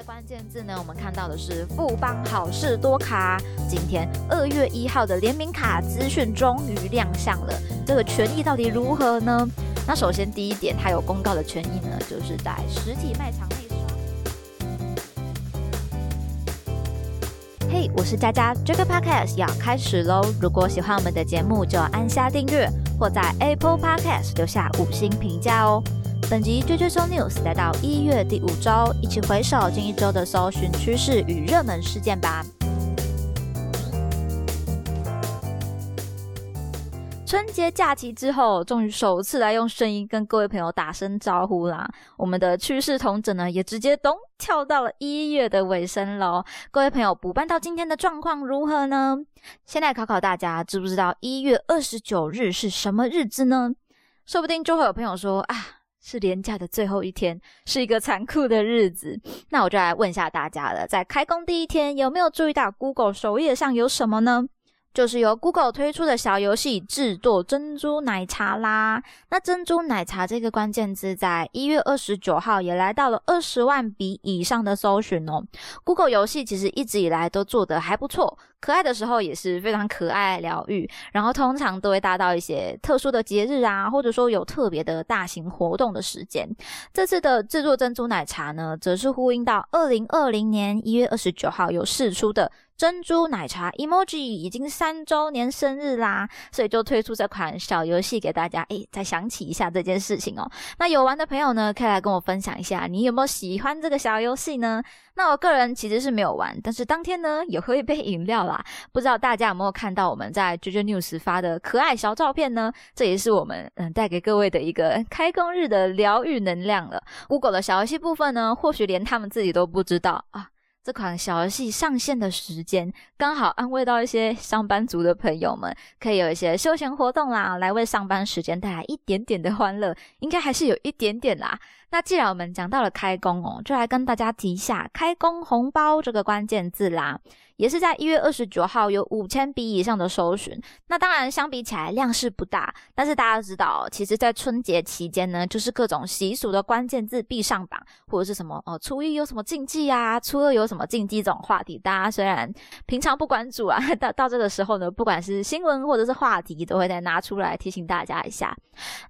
的关键字呢，我们看到的是富邦好事多卡。今天二月一号的联名卡资讯终于亮相了，这个权益到底如何呢？那首先第一点，它有公告的权益呢，就是在实体卖场内刷。嘿，我是佳佳，这个 podcast 要开始喽！如果喜欢我们的节目，就按下订阅，或在 Apple Podcast 留下五星评价哦。本集追追搜 news 来到一月第五周，一起回首近一周的搜寻趋势与热门事件吧。春节假期之后，终于首次来用声音跟各位朋友打声招呼啦！我们的趋势同整呢，也直接咚跳到了一月的尾声喽。各位朋友，补办到今天的状况如何呢？先来考考大家，知不知道一月二十九日是什么日子呢？说不定就会有朋友说啊。是廉价的最后一天，是一个残酷的日子。那我就来问一下大家了，在开工第一天，有没有注意到 Google 首页上有什么呢？就是由 Google 推出的小游戏制作珍珠奶茶啦。那珍珠奶茶这个关键字，在一月二十九号也来到了二十万笔以上的搜寻哦。Google 游戏其实一直以来都做得还不错。可爱的时候也是非常可爱疗愈，然后通常都会搭到一些特殊的节日啊，或者说有特别的大型活动的时间。这次的制作珍珠奶茶呢，则是呼应到二零二零年一月二十九号有试出的珍珠奶茶 emoji 已经三周年生日啦，所以就推出这款小游戏给大家，诶，再想起一下这件事情哦。那有玩的朋友呢，可以来跟我分享一下，你有没有喜欢这个小游戏呢？那我个人其实是没有玩，但是当天呢也喝一杯饮料啦。不知道大家有没有看到我们在 JJ News 发的可爱小照片呢？这也是我们嗯带给各位的一个开工日的疗愈能量了。Google 的小游戏部分呢，或许连他们自己都不知道啊。这款小游戏上线的时间刚好安慰到一些上班族的朋友们，可以有一些休闲活动啦，来为上班时间带来一点点的欢乐，应该还是有一点点啦。那既然我们讲到了开工哦，就来跟大家提一下“开工红包”这个关键字啦。也是在一月二十九号有五千笔以上的搜寻。那当然相比起来量是不大，但是大家知道，其实，在春节期间呢，就是各种习俗的关键字必上榜，或者是什么哦，初一有什么禁忌啊，初二有什么禁忌这种话题，大家虽然平常不关注啊，到到这个时候呢，不管是新闻或者是话题，都会再拿出来提醒大家一下。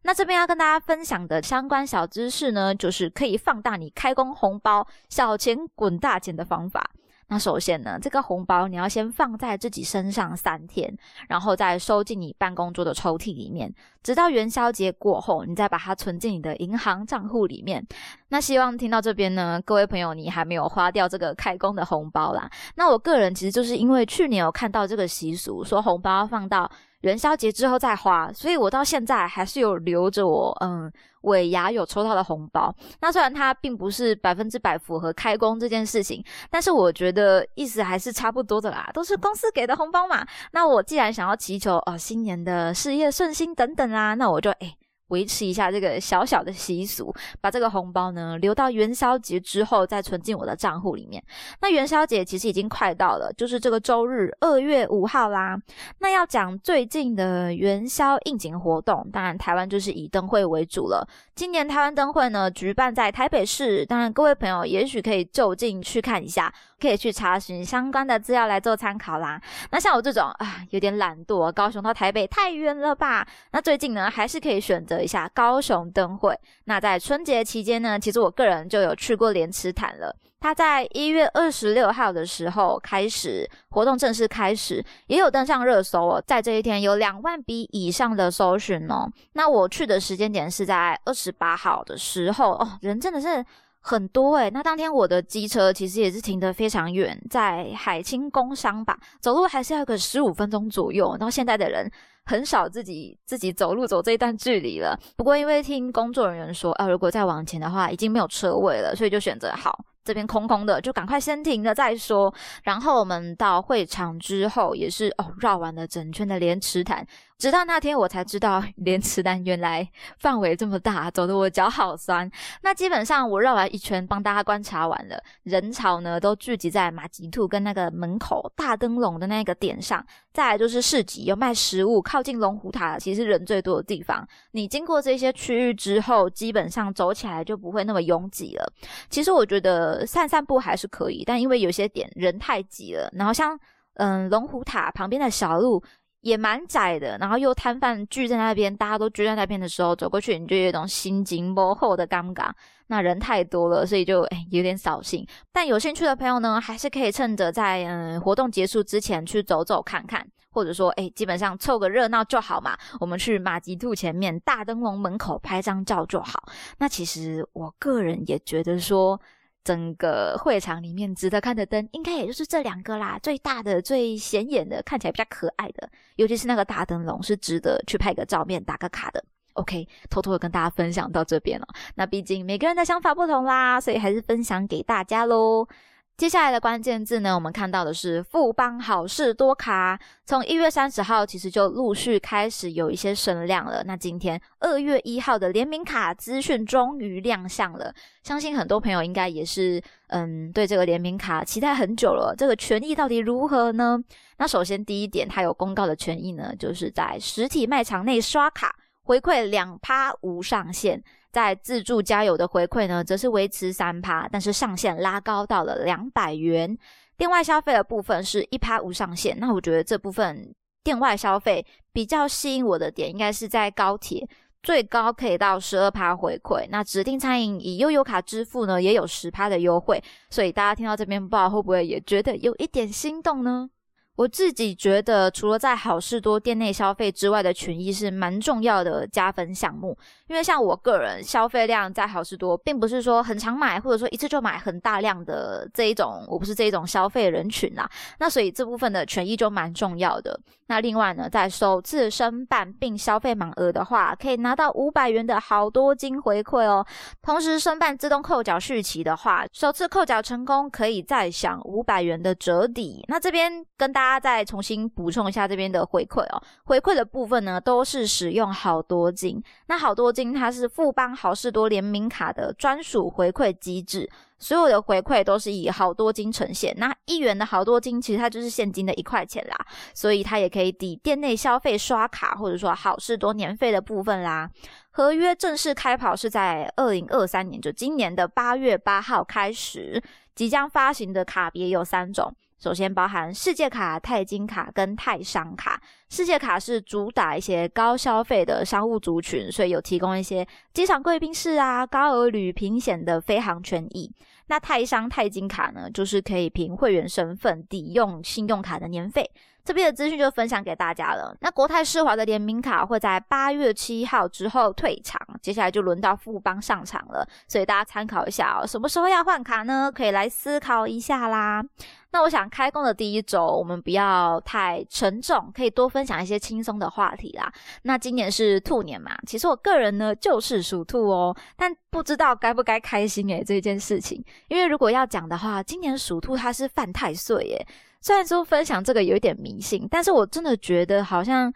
那这边要跟大家分享的相关小知识呢，就是可以放大你开工红包小钱滚大钱的方法。那首先呢，这个红包你要先放在自己身上三天，然后再收进你办公桌的抽屉里面，直到元宵节过后，你再把它存进你的银行账户里面。那希望听到这边呢，各位朋友，你还没有花掉这个开工的红包啦。那我个人其实就是因为去年有看到这个习俗，说红包要放到。元宵节之后再花，所以我到现在还是有留着我嗯尾牙有抽到的红包。那虽然它并不是百分之百符合开工这件事情，但是我觉得意思还是差不多的啦，都是公司给的红包嘛。那我既然想要祈求哦新年的事业顺心等等啦，那我就诶维持一下这个小小的习俗，把这个红包呢留到元宵节之后再存进我的账户里面。那元宵节其实已经快到了，就是这个周日二月五号啦。那要讲最近的元宵应景活动，当然台湾就是以灯会为主了。今年台湾灯会呢举办在台北市，当然各位朋友也许可以就近去看一下。可以去查询相关的资料来做参考啦。那像我这种啊，有点懒惰，高雄到台北太远了吧？那最近呢，还是可以选择一下高雄灯会。那在春节期间呢，其实我个人就有去过莲池潭了。他在一月二十六号的时候开始活动正式开始，也有登上热搜哦。在这一天有两万笔以上的搜寻哦。那我去的时间点是在二十八号的时候哦，人真的是。很多诶，那当天我的机车其实也是停得非常远，在海清工商吧，走路还是要个十五分钟左右。然后现在的人很少自己自己走路走这一段距离了。不过因为听工作人员说，啊，如果再往前的话，已经没有车位了，所以就选择好。这边空空的，就赶快先停了再说。然后我们到会场之后，也是哦，绕完了整圈的莲池潭。直到那天，我才知道莲池潭原来范围这么大，走得我脚好酸。那基本上我绕完一圈，帮大家观察完了，人潮呢都聚集在马吉兔跟那个门口大灯笼的那个点上。再来就是市集，有卖食物，靠靠近龙虎塔，其实人最多的地方。你经过这些区域之后，基本上走起来就不会那么拥挤了。其实我觉得散散步还是可以，但因为有些点人太挤了，然后像嗯龙虎塔旁边的小路。也蛮窄的，然后又摊贩聚在那边，大家都聚在那边的时候，走过去你就有一种心惊波后的尴尬。那人太多了，所以就哎有点扫兴。但有兴趣的朋友呢，还是可以趁着在嗯活动结束之前去走走看看，或者说哎基本上凑个热闹就好嘛。我们去马吉兔前面大灯笼门口拍张照就好。那其实我个人也觉得说。整个会场里面值得看的灯，应该也就是这两个啦。最大的、最显眼的，看起来比较可爱的，尤其是那个大灯笼，是值得去拍个照面、打个卡的。OK，偷偷的跟大家分享到这边了。那毕竟每个人的想法不同啦，所以还是分享给大家喽。接下来的关键字呢，我们看到的是富邦好事多卡，从一月三十号其实就陆续开始有一些声量了。那今天二月一号的联名卡资讯终于亮相了，相信很多朋友应该也是嗯对这个联名卡期待很久了。这个权益到底如何呢？那首先第一点，它有公告的权益呢，就是在实体卖场内刷卡回馈两趴无上限。在自助加油的回馈呢，则是维持三趴，但是上限拉高到了两百元。店外消费的部分是一趴无上限。那我觉得这部分店外消费比较吸引我的点，应该是在高铁，最高可以到十二趴回馈。那指定餐饮以悠游卡支付呢，也有十趴的优惠。所以大家听到这边，不知道会不会也觉得有一点心动呢？我自己觉得，除了在好事多店内消费之外的权益是蛮重要的加分项目。因为像我个人消费量在好事多，并不是说很常买，或者说一次就买很大量的这一种，我不是这一种消费人群啦。那所以这部分的权益就蛮重要的。那另外呢，在首次申办并消费满额的话，可以拿到五百元的好多金回馈哦。同时申办自动扣缴续期的话，首次扣缴成功可以再享五百元的折抵。那这边跟大家。大家再重新补充一下这边的回馈哦，回馈的部分呢都是使用好多金，那好多金它是富邦好事多联名卡的专属回馈机制，所有的回馈都是以好多金呈现。那一元的好多金其实它就是现金的一块钱啦，所以它也可以抵店内消费刷卡或者说好事多年费的部分啦。合约正式开跑是在二零二三年，就今年的八月八号开始，即将发行的卡别有三种。首先包含世界卡、钛金卡跟泰商卡。世界卡是主打一些高消费的商务族群，所以有提供一些机场贵宾室啊、高额旅平险的飞航权益。那泰商、钛金卡呢，就是可以凭会员身份抵用信用卡的年费。这边的资讯就分享给大家了。那国泰世华的联名卡会在八月七号之后退场，接下来就轮到富邦上场了，所以大家参考一下哦。什么时候要换卡呢？可以来思考一下啦。那我想开工的第一周，我们不要太沉重，可以多分享一些轻松的话题啦。那今年是兔年嘛，其实我个人呢就是属兔哦，但不知道该不该开心诶这件事情，因为如果要讲的话，今年属兔它是犯太岁耶。虽然说分享这个有一点迷信，但是我真的觉得好像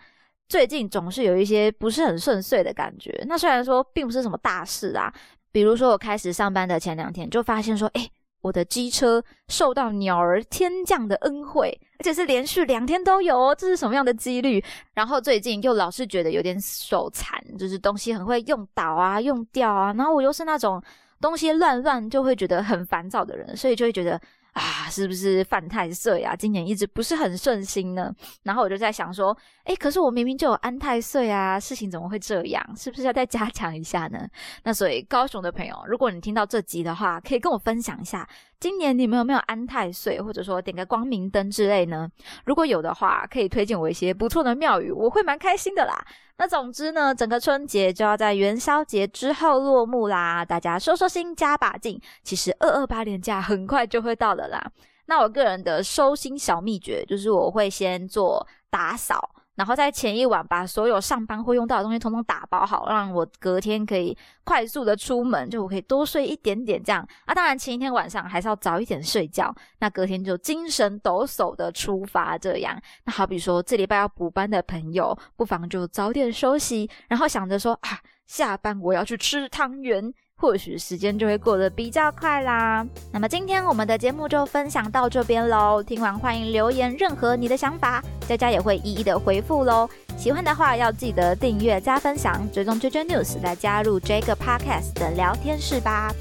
最近总是有一些不是很顺遂的感觉。那虽然说并不是什么大事啊，比如说我开始上班的前两天就发现说，哎，我的机车受到鸟儿天降的恩惠，而且是连续两天都有哦，这是什么样的几率？然后最近又老是觉得有点手残，就是东西很会用倒啊、用掉啊，然后我又是那种东西乱乱就会觉得很烦躁的人，所以就会觉得。啊，是不是犯太岁啊？今年一直不是很顺心呢。然后我就在想说，哎，可是我明明就有安太岁啊，事情怎么会这样？是不是要再加强一下呢？那所以高雄的朋友，如果你听到这集的话，可以跟我分享一下。今年你们有没有安太岁，或者说点个光明灯之类呢？如果有的话，可以推荐我一些不错的庙宇，我会蛮开心的啦。那总之呢，整个春节就要在元宵节之后落幕啦，大家收收心，加把劲。其实二二八年假很快就会到了啦。那我个人的收心小秘诀就是，我会先做打扫。然后在前一晚把所有上班会用到的东西统统打包好，让我隔天可以快速的出门，就我可以多睡一点点这样啊。当然前一天晚上还是要早一点睡觉，那隔天就精神抖擞的出发这样。那好比说这礼拜要补班的朋友，不妨就早点休息，然后想着说啊，下班我要去吃汤圆。或许时间就会过得比较快啦。那么今天我们的节目就分享到这边喽。听完欢迎留言任何你的想法，佳佳也会一一的回复喽。喜欢的话要记得订阅加分享，追踪 JJ News 来加入这个 Podcast 的聊天室吧。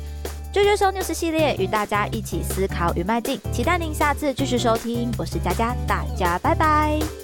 JJ Show News 系列与大家一起思考与迈进，期待您下次继续收听。我是佳佳，大家拜拜。